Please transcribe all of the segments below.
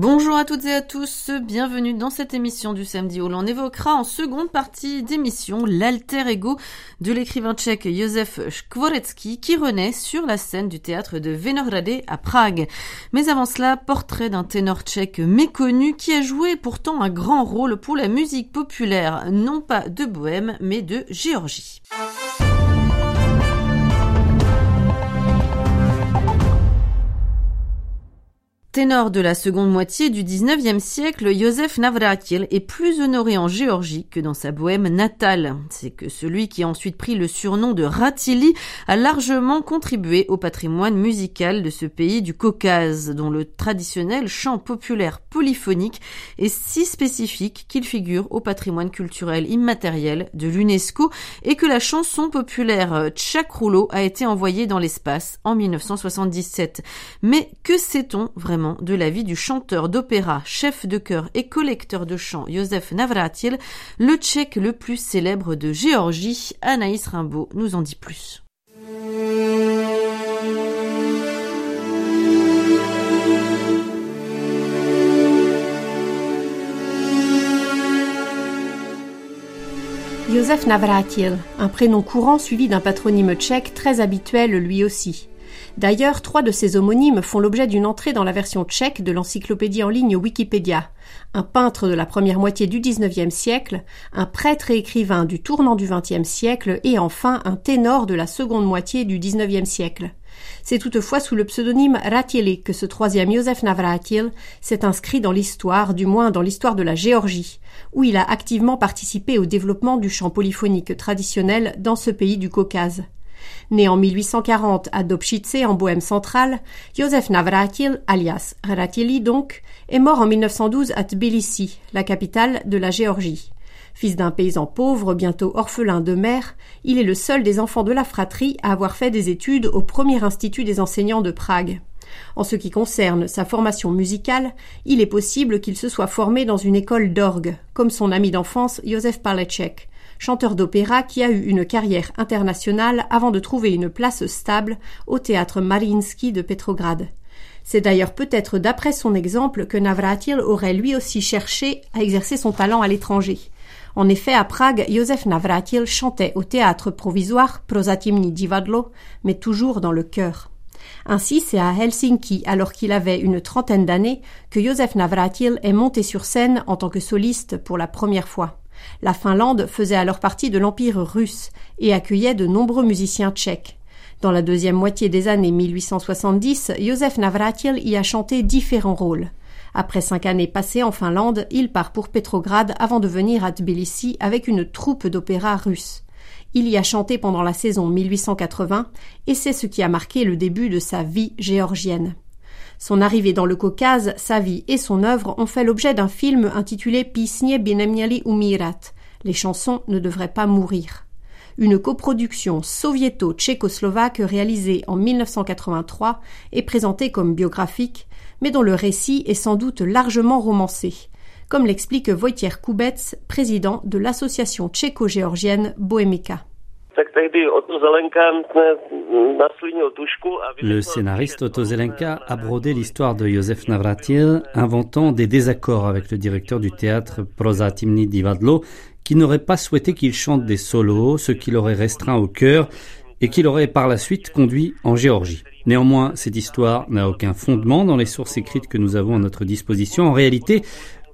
Bonjour à toutes et à tous, bienvenue dans cette émission du samedi où l'on évoquera en seconde partie d'émission l'alter ego de l'écrivain tchèque Josef Skvoretzky qui renaît sur la scène du théâtre de Venohrady à Prague. Mais avant cela, portrait d'un ténor tchèque méconnu qui a joué pourtant un grand rôle pour la musique populaire, non pas de Bohème mais de Géorgie. Ténor de la seconde moitié du XIXe siècle, Joseph Navratil est plus honoré en Géorgie que dans sa bohème natale. C'est que celui qui a ensuite pris le surnom de Ratili a largement contribué au patrimoine musical de ce pays du Caucase, dont le traditionnel chant populaire polyphonique est si spécifique qu'il figure au patrimoine culturel immatériel de l'UNESCO et que la chanson populaire Tchakroulo a été envoyée dans l'espace en 1977. Mais que sait-on vraiment de la vie du chanteur d'opéra, chef de chœur et collecteur de chants Joseph Navratil, le tchèque le plus célèbre de Géorgie. Anaïs Rimbaud nous en dit plus. Joseph Navratil, un prénom courant suivi d'un patronyme tchèque très habituel lui aussi. D'ailleurs, trois de ces homonymes font l'objet d'une entrée dans la version tchèque de l'encyclopédie en ligne Wikipédia. Un peintre de la première moitié du XIXe siècle, un prêtre et écrivain du tournant du XXe siècle et enfin un ténor de la seconde moitié du XIXe siècle. C'est toutefois sous le pseudonyme Ratieli que ce troisième Joseph Navratil s'est inscrit dans l'histoire, du moins dans l'histoire de la Géorgie, où il a activement participé au développement du chant polyphonique traditionnel dans ce pays du Caucase. Né en 1840 à Dobšice en Bohême centrale, Joseph Navratil, alias Ratili donc, est mort en 1912 à Tbilissi, la capitale de la Géorgie. Fils d'un paysan pauvre, bientôt orphelin de mère, il est le seul des enfants de la fratrie à avoir fait des études au premier institut des enseignants de Prague. En ce qui concerne sa formation musicale, il est possible qu'il se soit formé dans une école d'orgue, comme son ami d'enfance Joseph Palecek, chanteur d'opéra qui a eu une carrière internationale avant de trouver une place stable au théâtre Mariinsky de Petrograd. C'est d'ailleurs peut-être d'après son exemple que Navratil aurait lui aussi cherché à exercer son talent à l'étranger. En effet, à Prague, Josef Navratil chantait au théâtre provisoire Prozatimni Divadlo, mais toujours dans le chœur. Ainsi, c'est à Helsinki, alors qu'il avait une trentaine d'années, que Josef Navratil est monté sur scène en tant que soliste pour la première fois. La Finlande faisait alors partie de l'Empire russe et accueillait de nombreux musiciens tchèques. Dans la deuxième moitié des années 1870, Josef Navratil y a chanté différents rôles. Après cinq années passées en Finlande, il part pour Petrograd avant de venir à Tbilissi avec une troupe d'opéra russe. Il y a chanté pendant la saison 1880 et c'est ce qui a marqué le début de sa vie géorgienne. Son arrivée dans le Caucase, sa vie et son œuvre ont fait l'objet d'un film intitulé Pisnie Binemniali Umirat. Les chansons ne devraient pas mourir. Une coproduction soviéto-tchécoslovaque réalisée en 1983 et présentée comme biographique, mais dont le récit est sans doute largement romancé, comme l'explique Wojciech Kubets, président de l'association tchéco-géorgienne Bohemica. Le scénariste Otto Zelenka a brodé l'histoire de Josef Navratil, inventant des désaccords avec le directeur du théâtre Proza Timni Divadlo, qui n'aurait pas souhaité qu'il chante des solos, ce qui l'aurait restreint au cœur et qui l'aurait par la suite conduit en Géorgie. Néanmoins, cette histoire n'a aucun fondement dans les sources écrites que nous avons à notre disposition. En réalité,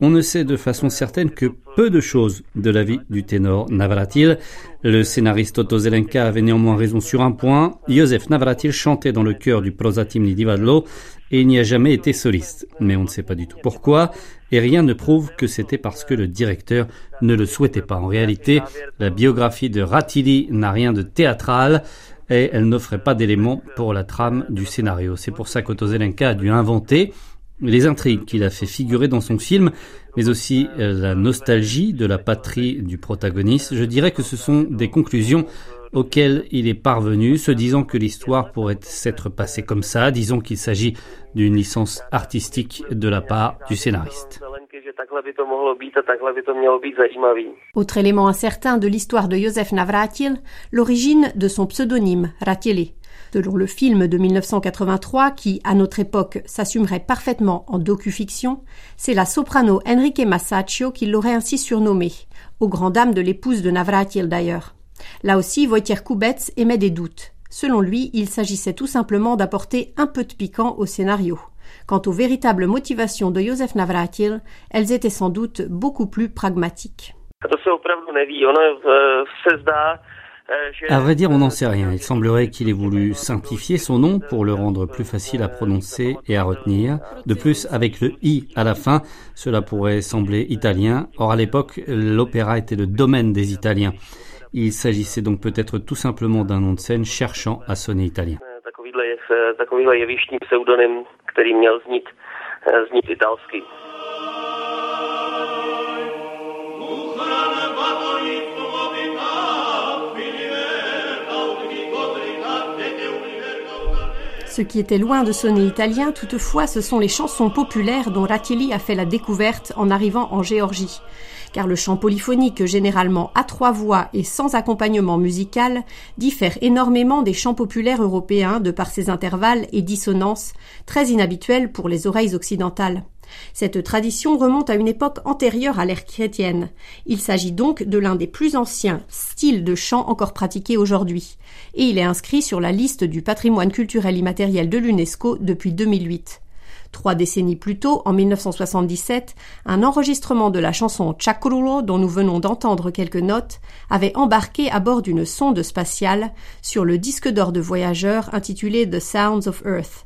on ne sait de façon certaine que peu de choses de la vie du ténor Navratil. Le scénariste Otto Zelenka avait néanmoins raison sur un point. Josef Navratil chantait dans le chœur du Prozatimni Divadlo et il n'y a jamais été soliste. Mais on ne sait pas du tout pourquoi et rien ne prouve que c'était parce que le directeur ne le souhaitait pas. En réalité, la biographie de Ratili n'a rien de théâtral et elle n'offrait pas d'éléments pour la trame du scénario. C'est pour ça qu'Otto Zelenka a dû inventer les intrigues qu'il a fait figurer dans son film, mais aussi euh, la nostalgie de la patrie du protagoniste, je dirais que ce sont des conclusions auxquelles il est parvenu, se disant que l'histoire pourrait s'être passée comme ça, disons qu'il s'agit d'une licence artistique de la part du scénariste. Autre élément incertain de l'histoire de Joseph Navratil, l'origine de son pseudonyme, Ratieli. Selon le film de 1983, qui, à notre époque, s'assumerait parfaitement en docu-fiction, c'est la soprano Enrique Masaccio qui l'aurait ainsi surnommé, aux grand dames de l'épouse de Navratil d'ailleurs. Là aussi, Wojciech Kubetz émet des doutes. Selon lui, il s'agissait tout simplement d'apporter un peu de piquant au scénario. Quant aux véritables motivations de Josef Navratil, elles étaient sans doute beaucoup plus pragmatiques. À vrai dire, on n'en sait rien. Il semblerait qu'il ait voulu simplifier son nom pour le rendre plus facile à prononcer et à retenir. De plus, avec le i à la fin, cela pourrait sembler italien. Or, à l'époque, l'opéra était le domaine des Italiens. Il s'agissait donc peut-être tout simplement d'un nom de scène cherchant à sonner italien. Ce qui était loin de sonner italien, toutefois, ce sont les chansons populaires dont Rakeli a fait la découverte en arrivant en Géorgie. Car le chant polyphonique, généralement à trois voix et sans accompagnement musical, diffère énormément des chants populaires européens de par ses intervalles et dissonances, très inhabituels pour les oreilles occidentales. Cette tradition remonte à une époque antérieure à l'ère chrétienne. Il s'agit donc de l'un des plus anciens styles de chant encore pratiqués aujourd'hui, et il est inscrit sur la liste du patrimoine culturel immatériel de l'UNESCO depuis 2008. Trois décennies plus tôt, en 1977, un enregistrement de la chanson Chakrulo, dont nous venons d'entendre quelques notes, avait embarqué à bord d'une sonde spatiale sur le disque d'or de voyageurs intitulé The Sounds of Earth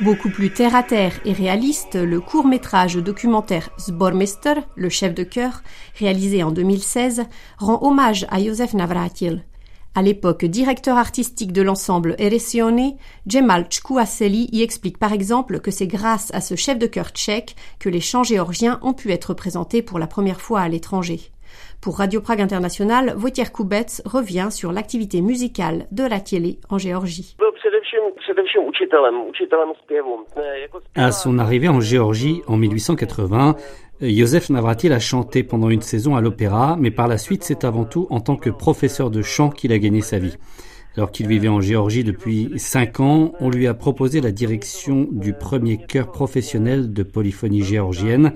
Beaucoup plus terre à terre et réaliste, le court métrage documentaire Zbormester, le chef de chœur, réalisé en 2016, rend hommage à Josef Navratil. À l'époque directeur artistique de l'ensemble Eresione, Jemal Chkouaseli y explique par exemple que c'est grâce à ce chef de chœur tchèque que les chants géorgiens ont pu être présentés pour la première fois à l'étranger. Pour Radio Prague International, Wojciech Kubetz revient sur l'activité musicale de la télé en Géorgie. À son arrivée en Géorgie en 1880, Joseph Navratil a chanté pendant une saison à l'opéra, mais par la suite, c'est avant tout en tant que professeur de chant qu'il a gagné sa vie. Alors qu'il vivait en Géorgie depuis cinq ans, on lui a proposé la direction du premier chœur professionnel de polyphonie géorgienne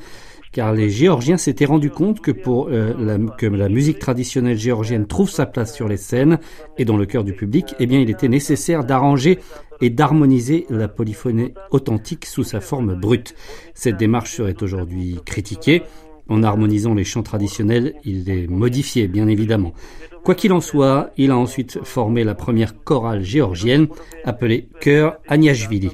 car les Géorgiens s'étaient rendus compte que pour euh, la, que la musique traditionnelle géorgienne trouve sa place sur les scènes et dans le cœur du public, eh bien, il était nécessaire d'arranger et d'harmoniser la polyphonie authentique sous sa forme brute. Cette démarche serait aujourd'hui critiquée. En harmonisant les chants traditionnels, il les modifiait, bien évidemment. Quoi qu'il en soit, il a ensuite formé la première chorale géorgienne, appelée Chœur Agnashvili.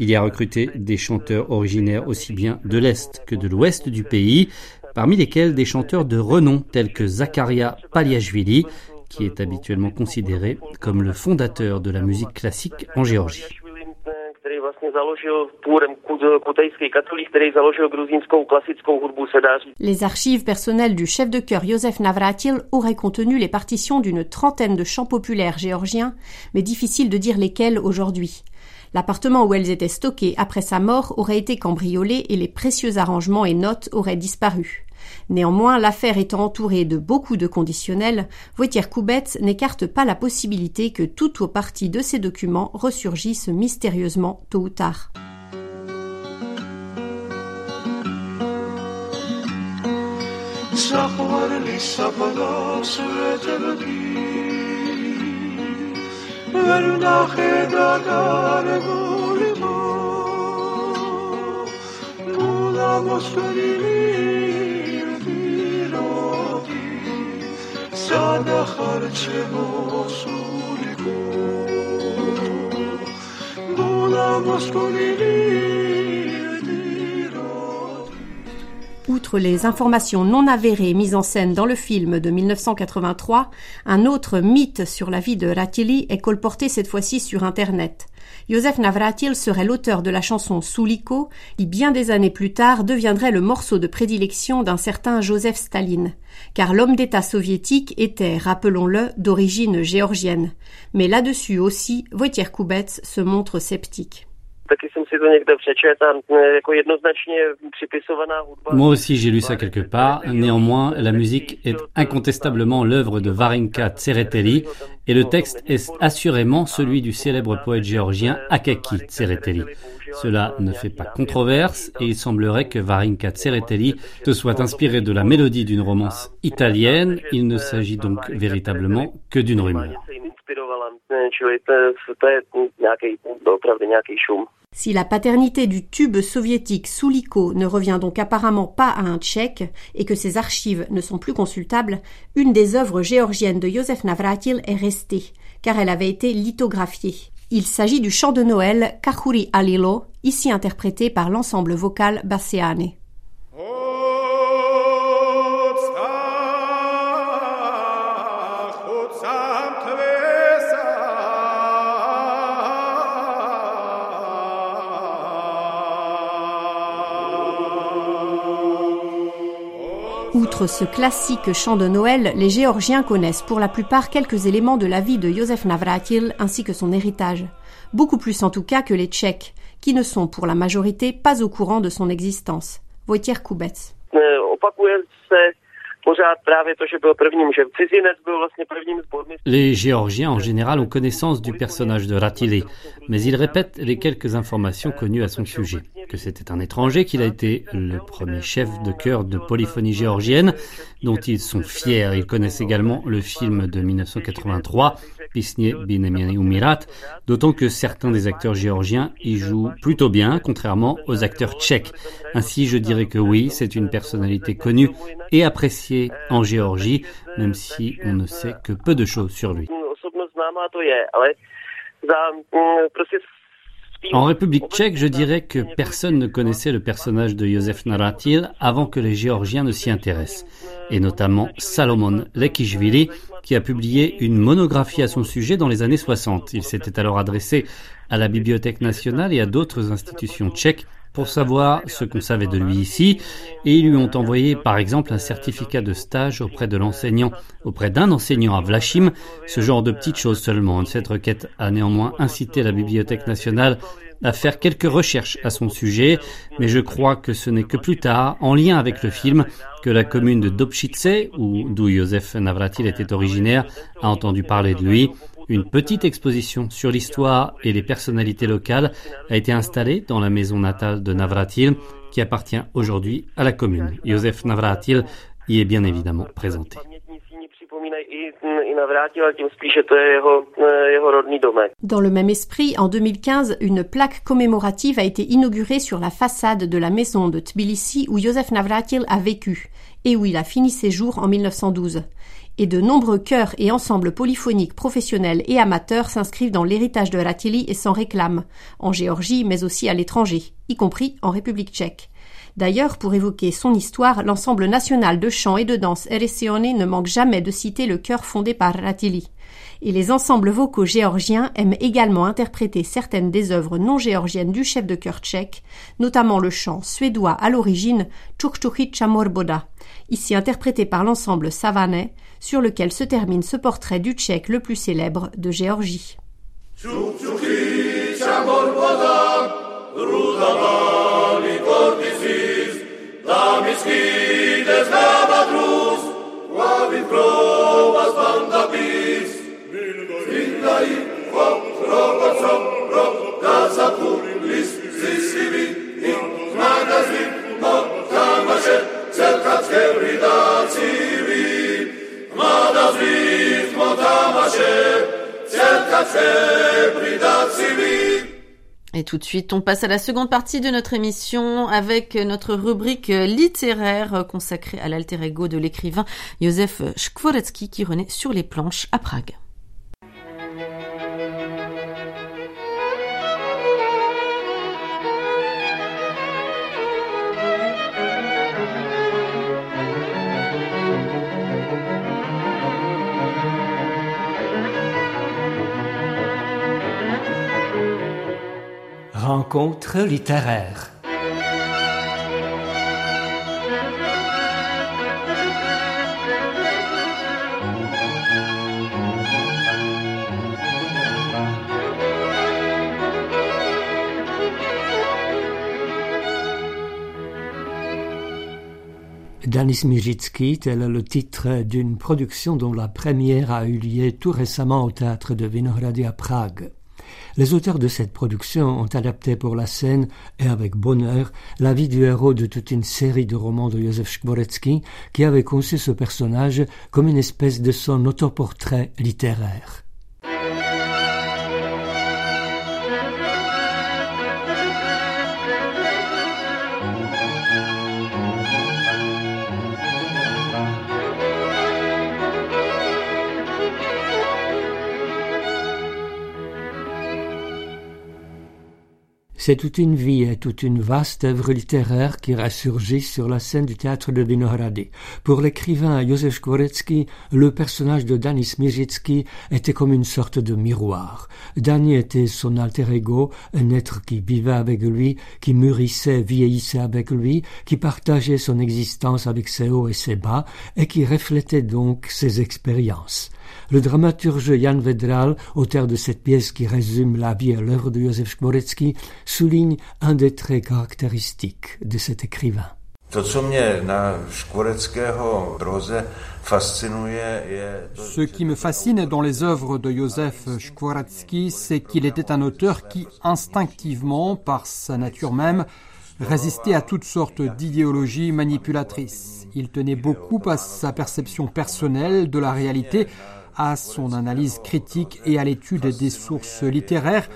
Il y a recruté des chanteurs originaires aussi bien de l'Est que de l'Ouest du pays, parmi lesquels des chanteurs de renom tels que Zakaria Paliashvili, qui est habituellement considéré comme le fondateur de la musique classique en Géorgie. Les archives personnelles du chef de chœur Josef Navratil auraient contenu les partitions d'une trentaine de chants populaires géorgiens, mais difficile de dire lesquels aujourd'hui. L'appartement où elles étaient stockées après sa mort aurait été cambriolé et les précieux arrangements et notes auraient disparu. Néanmoins, l'affaire étant entourée de beaucoup de conditionnels, Wojciech Kubetz n'écarte pas la possibilité que tout ou partie de ces documents ressurgissent mystérieusement tôt ou tard. ورناخه دادار گل ما. مولا مستوری ویرادی ساده خرچه بسول گل. مولا مستوری Outre les informations non avérées mises en scène dans le film de 1983, un autre mythe sur la vie de Ratili est colporté cette fois-ci sur Internet. Joseph Navratil serait l'auteur de la chanson Souliko, qui bien des années plus tard deviendrait le morceau de prédilection d'un certain Joseph Staline. Car l'homme d'État soviétique était, rappelons-le, d'origine géorgienne. Mais là-dessus aussi, Wojciech Kubets se montre sceptique. Moi aussi j'ai lu ça quelque part. Néanmoins, la musique est incontestablement l'œuvre de Varinka Tsereteli et le texte est assurément celui du célèbre poète géorgien Akaki Tsereteli. Cela ne fait pas controverse et il semblerait que Varinka Tsereteli se soit inspiré de la mélodie d'une romance italienne. Il ne s'agit donc véritablement que d'une rumeur. Si la paternité du tube soviétique Souliko ne revient donc apparemment pas à un tchèque et que ses archives ne sont plus consultables, une des œuvres géorgiennes de Joseph Navratil est restée, car elle avait été lithographiée. Il s'agit du chant de Noël Kahuri Alilo, ici interprété par l'ensemble vocal Basseane. Outre ce classique chant de Noël, les Géorgiens connaissent pour la plupart quelques éléments de la vie de Joseph Navratil ainsi que son héritage. Beaucoup plus en tout cas que les Tchèques, qui ne sont pour la majorité pas au courant de son existence. Wojciech Les Géorgiens en général ont connaissance du personnage de Ratili, mais ils répètent les quelques informations connues à son sujet. Que c'était un étranger, qu'il a été le premier chef de chœur de polyphonie géorgienne, dont ils sont fiers. Ils connaissent également le film de 1983, Pisnie Binemiani Umirat, d'autant que certains des acteurs géorgiens y jouent plutôt bien, contrairement aux acteurs tchèques. Ainsi, je dirais que oui, c'est une personnalité connue et appréciée en Géorgie, même si on ne sait que peu de choses sur lui. En République tchèque, je dirais que personne ne connaissait le personnage de Josef Naratil avant que les Géorgiens ne s'y intéressent, et notamment Salomon Lekishvili, qui a publié une monographie à son sujet dans les années 60. Il s'était alors adressé à la Bibliothèque nationale et à d'autres institutions tchèques pour savoir ce qu'on savait de lui ici, et ils lui ont envoyé par exemple un certificat de stage auprès de l'enseignant, auprès d'un enseignant à Vlachim, ce genre de petites choses seulement. Cette requête a néanmoins incité la Bibliothèque nationale à faire quelques recherches à son sujet, mais je crois que ce n'est que plus tard, en lien avec le film, que la commune de Dobšice, où d'où Josef Navratil était originaire, a entendu parler de lui. Une petite exposition sur l'histoire et les personnalités locales a été installée dans la maison natale de Navratil, qui appartient aujourd'hui à la commune. Josef Navratil y est bien évidemment présenté. Dans le même esprit, en 2015, une plaque commémorative a été inaugurée sur la façade de la maison de Tbilissi où Josef Navratil a vécu et où il a fini ses jours en 1912 et de nombreux chœurs et ensembles polyphoniques professionnels et amateurs s'inscrivent dans l'héritage de Ratili et s'en réclament, en Géorgie mais aussi à l'étranger, y compris en République tchèque. D'ailleurs, pour évoquer son histoire, l'ensemble national de chant et de danse Eresione ne manque jamais de citer le chœur fondé par Ratili. Et les ensembles vocaux géorgiens aiment également interpréter certaines des œuvres non géorgiennes du chef de chœur tchèque, notamment le chant suédois à l'origine Chukchuchi Chamorboda, ici interprété par l'ensemble Savanais, sur lequel se termine ce portrait du tchèque le plus célèbre de Géorgie. Et tout de suite, on passe à la seconde partie de notre émission avec notre rubrique littéraire consacrée à l'alter ego de l'écrivain Josef Skvorecki qui renaît sur les planches à Prague. Rencontre littéraire. Danis Mijitsky, tel est le titre d'une production dont la première a eu lieu tout récemment au théâtre de Vinohrady à Prague. Les auteurs de cette production ont adapté pour la scène, et avec bonheur, la vie du héros de toute une série de romans de Josef Skvoretsky, qui avait conçu ce personnage comme une espèce de son autoportrait littéraire. C'est toute une vie et toute une vaste œuvre littéraire qui ressurgit sur la scène du théâtre de Vinohrady. Pour l'écrivain Josef Skvoretsky, le personnage de Danis Miritsky était comme une sorte de miroir. Dani était son alter ego, un être qui vivait avec lui, qui mûrissait, vieillissait avec lui, qui partageait son existence avec ses hauts et ses bas, et qui reflétait donc ses expériences. Le dramaturge Jan Vedral, auteur de cette pièce qui résume la vie et l'œuvre de Skvoretsky, souligne un des traits caractéristiques de cet écrivain. Ce qui me fascine dans les œuvres de Josef Skvoretsky, c'est qu'il était un auteur qui, instinctivement, par sa nature même, résistait à toutes sortes d'idéologies manipulatrices. Il tenait beaucoup à sa perception personnelle de la réalité, à son analyse critique et à l'étude des sources littéraires,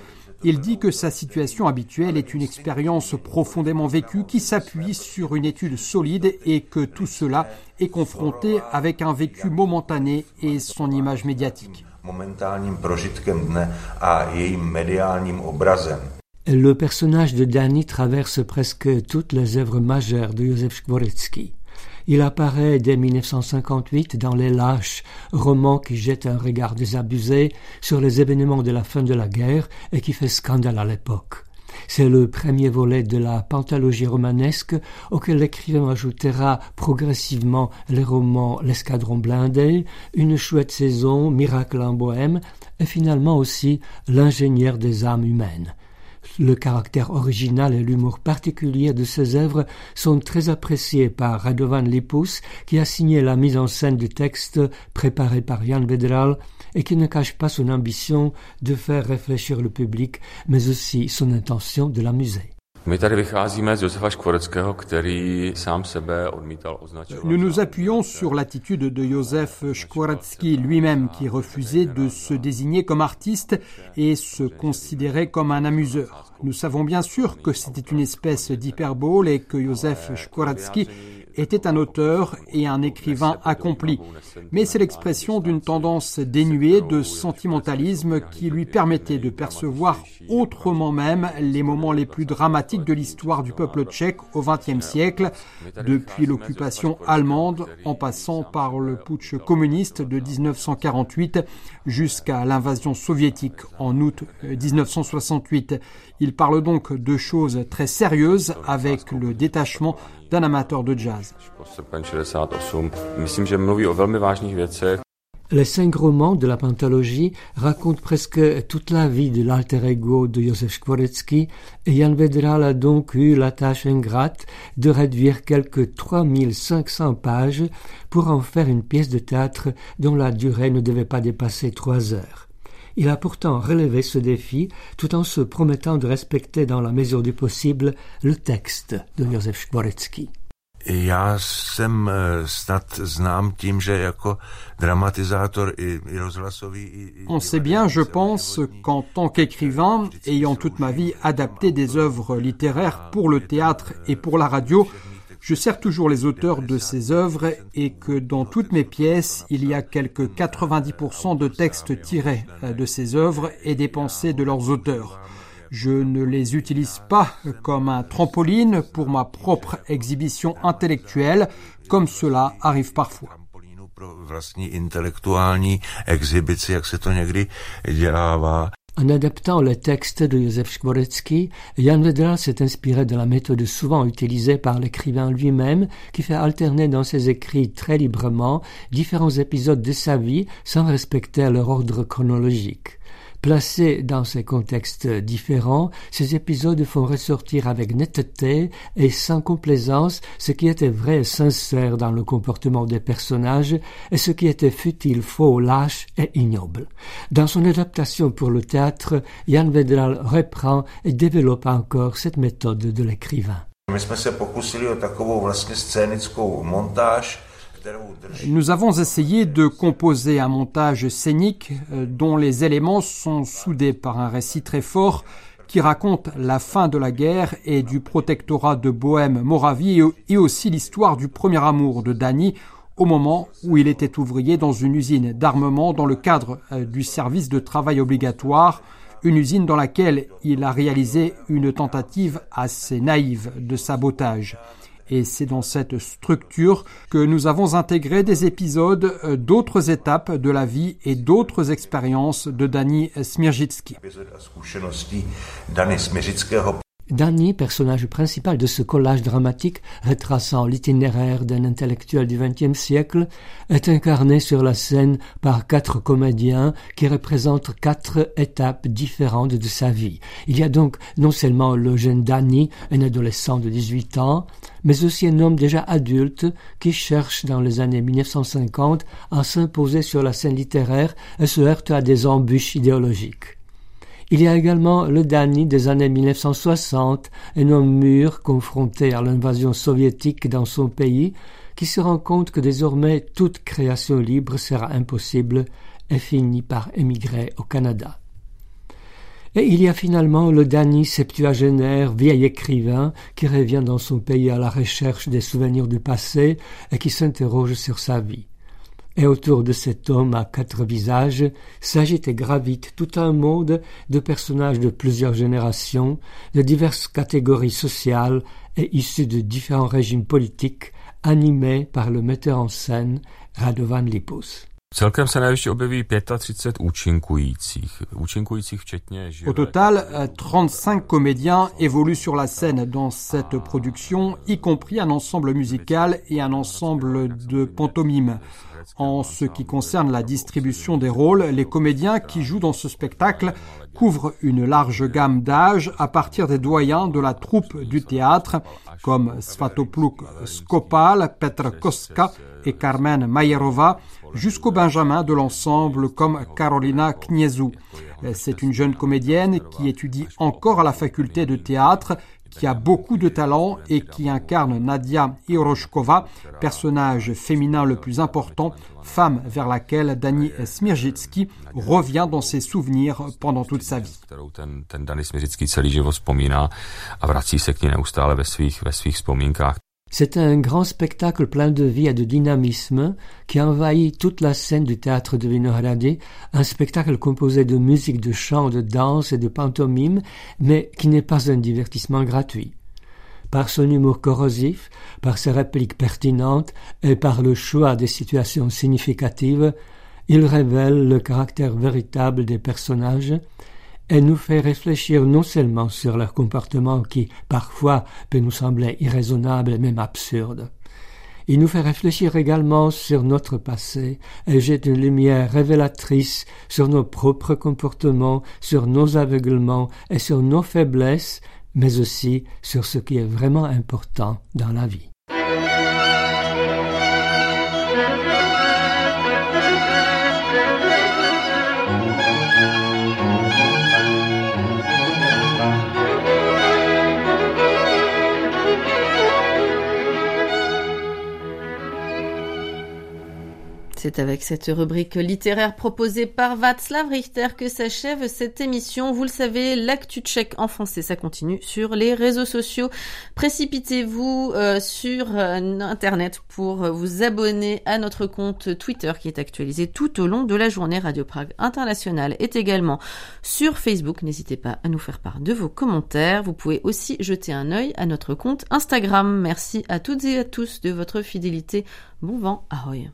il dit que sa situation habituelle est une expérience profondément vécue qui s'appuie sur une étude solide et que tout cela est confronté avec un vécu momentané et son image médiatique. Le personnage de Dany traverse presque toutes les œuvres majeures de Josef Skvoretsky. Il apparaît dès 1958 dans Les Lâches, roman qui jette un regard désabusé sur les événements de la fin de la guerre et qui fait scandale à l'époque. C'est le premier volet de la pentalogie romanesque auquel l'écrivain ajoutera progressivement les romans L'escadron blindé, Une chouette saison, Miracle en bohème et finalement aussi L'ingénieur des âmes humaines. Le caractère original et l'humour particulier de ses œuvres sont très appréciés par Radovan Lipus, qui a signé la mise en scène du texte préparé par Jan Vedral et qui ne cache pas son ambition de faire réfléchir le public, mais aussi son intention de l'amuser. Nous nous appuyons sur l'attitude de Josef Skvoretsky lui-même qui refusait de se désigner comme artiste et se considérait comme un amuseur. Nous savons bien sûr que c'était une espèce d'hyperbole et que Josef Skvoretsky était un auteur et un écrivain accompli, mais c'est l'expression d'une tendance dénuée de sentimentalisme qui lui permettait de percevoir autrement même les moments les plus dramatiques de l'histoire du peuple tchèque au XXe siècle, depuis l'occupation allemande en passant par le putsch communiste de 1948 jusqu'à l'invasion soviétique en août 1968. Il parle donc de choses très sérieuses avec le détachement d'un amateur de jazz. Les cinq romans de la pentalogie racontent presque toute la vie de l'alter ego de Josef Skvoretsky et Jan Vedral a donc eu la tâche ingrate de réduire quelques 3500 pages pour en faire une pièce de théâtre dont la durée ne devait pas dépasser trois heures. Il a pourtant relevé ce défi tout en se promettant de respecter dans la mesure du possible le texte de On sait bien, je pense, qu'en tant qu'écrivain, ayant toute ma vie adapté des œuvres littéraires pour le théâtre et pour la radio, je sers toujours les auteurs de ces œuvres et que dans toutes mes pièces, il y a quelques 90% de textes tirés euh, de ces œuvres et des pensées de leurs auteurs. Je ne les utilise pas comme un trampoline pour ma propre exhibition intellectuelle, comme cela arrive parfois. En adaptant le texte de Josef Skvoretzky, Jan Vedral s'est inspiré de la méthode souvent utilisée par l'écrivain lui-même, qui fait alterner dans ses écrits très librement différents épisodes de sa vie sans respecter leur ordre chronologique. Placés dans ces contextes différents, ces épisodes font ressortir avec netteté et sans complaisance ce qui était vrai et sincère dans le comportement des personnages et ce qui était futile, faux, lâche et ignoble. Dans son adaptation pour le théâtre, Jan Vedral reprend et développe encore cette méthode de l'écrivain. Nous avons essayé de composer un montage scénique euh, dont les éléments sont soudés par un récit très fort qui raconte la fin de la guerre et du protectorat de Bohème-Moravie et aussi l'histoire du premier amour de Dany au moment où il était ouvrier dans une usine d'armement dans le cadre euh, du service de travail obligatoire, une usine dans laquelle il a réalisé une tentative assez naïve de sabotage. Et c'est dans cette structure que nous avons intégré des épisodes euh, d'autres étapes de la vie et d'autres expériences de Dani Smirjitsky. Danny, personnage principal de ce collage dramatique retraçant l'itinéraire d'un intellectuel du XXe siècle, est incarné sur la scène par quatre comédiens qui représentent quatre étapes différentes de sa vie. Il y a donc non seulement le jeune Danny, un adolescent de 18 ans, mais aussi un homme déjà adulte qui cherche dans les années 1950 à s'imposer sur la scène littéraire et se heurte à des embûches idéologiques. Il y a également le Dany des années 1960, un homme mûr confronté à l'invasion soviétique dans son pays, qui se rend compte que désormais toute création libre sera impossible et finit par émigrer au Canada. Et il y a finalement le Dany septuagénaire, vieil écrivain, qui revient dans son pays à la recherche des souvenirs du passé et qui s'interroge sur sa vie et autour de cet homme à quatre visages s'agite et gravite tout un monde de personnages de plusieurs générations, de diverses catégories sociales et issus de différents régimes politiques, animés par le metteur en scène Radovan Lipos. Au total, 35 comédiens évoluent sur la scène dans cette production, y compris un ensemble musical et un ensemble de pantomimes. En ce qui concerne la distribution des rôles, les comédiens qui jouent dans ce spectacle couvrent une large gamme d'âge à partir des doyens de la troupe du théâtre, comme Svatopluk Skopal, Petr Koska et Carmen Mayerova, jusqu'au Benjamin de l'ensemble comme Carolina Kniezou. C'est une jeune comédienne qui étudie encore à la faculté de théâtre qui a beaucoup de talent et qui incarne Nadia Hiroshkova, personnage féminin le plus important, femme vers laquelle Dani Smirjitsky revient dans ses souvenirs pendant toute sa vie. C'est un grand spectacle plein de vie et de dynamisme qui envahit toute la scène du théâtre de Vinohrady, un spectacle composé de musique, de chant, de danse et de pantomime, mais qui n'est pas un divertissement gratuit. Par son humour corrosif, par ses répliques pertinentes et par le choix des situations significatives, il révèle le caractère véritable des personnages elle nous fait réfléchir non seulement sur leur comportement qui, parfois, peut nous sembler irraisonnable et même absurde. Il nous fait réfléchir également sur notre passé et jette une lumière révélatrice sur nos propres comportements, sur nos aveuglements et sur nos faiblesses, mais aussi sur ce qui est vraiment important dans la vie. C'est avec cette rubrique littéraire proposée par Václav Richter que s'achève cette émission. Vous le savez, l'actu tchèque en français, ça continue sur les réseaux sociaux. Précipitez-vous euh, sur euh, Internet pour vous abonner à notre compte Twitter qui est actualisé tout au long de la journée. Radio Prague International est également sur Facebook. N'hésitez pas à nous faire part de vos commentaires. Vous pouvez aussi jeter un œil à notre compte Instagram. Merci à toutes et à tous de votre fidélité. Bon vent, ahoy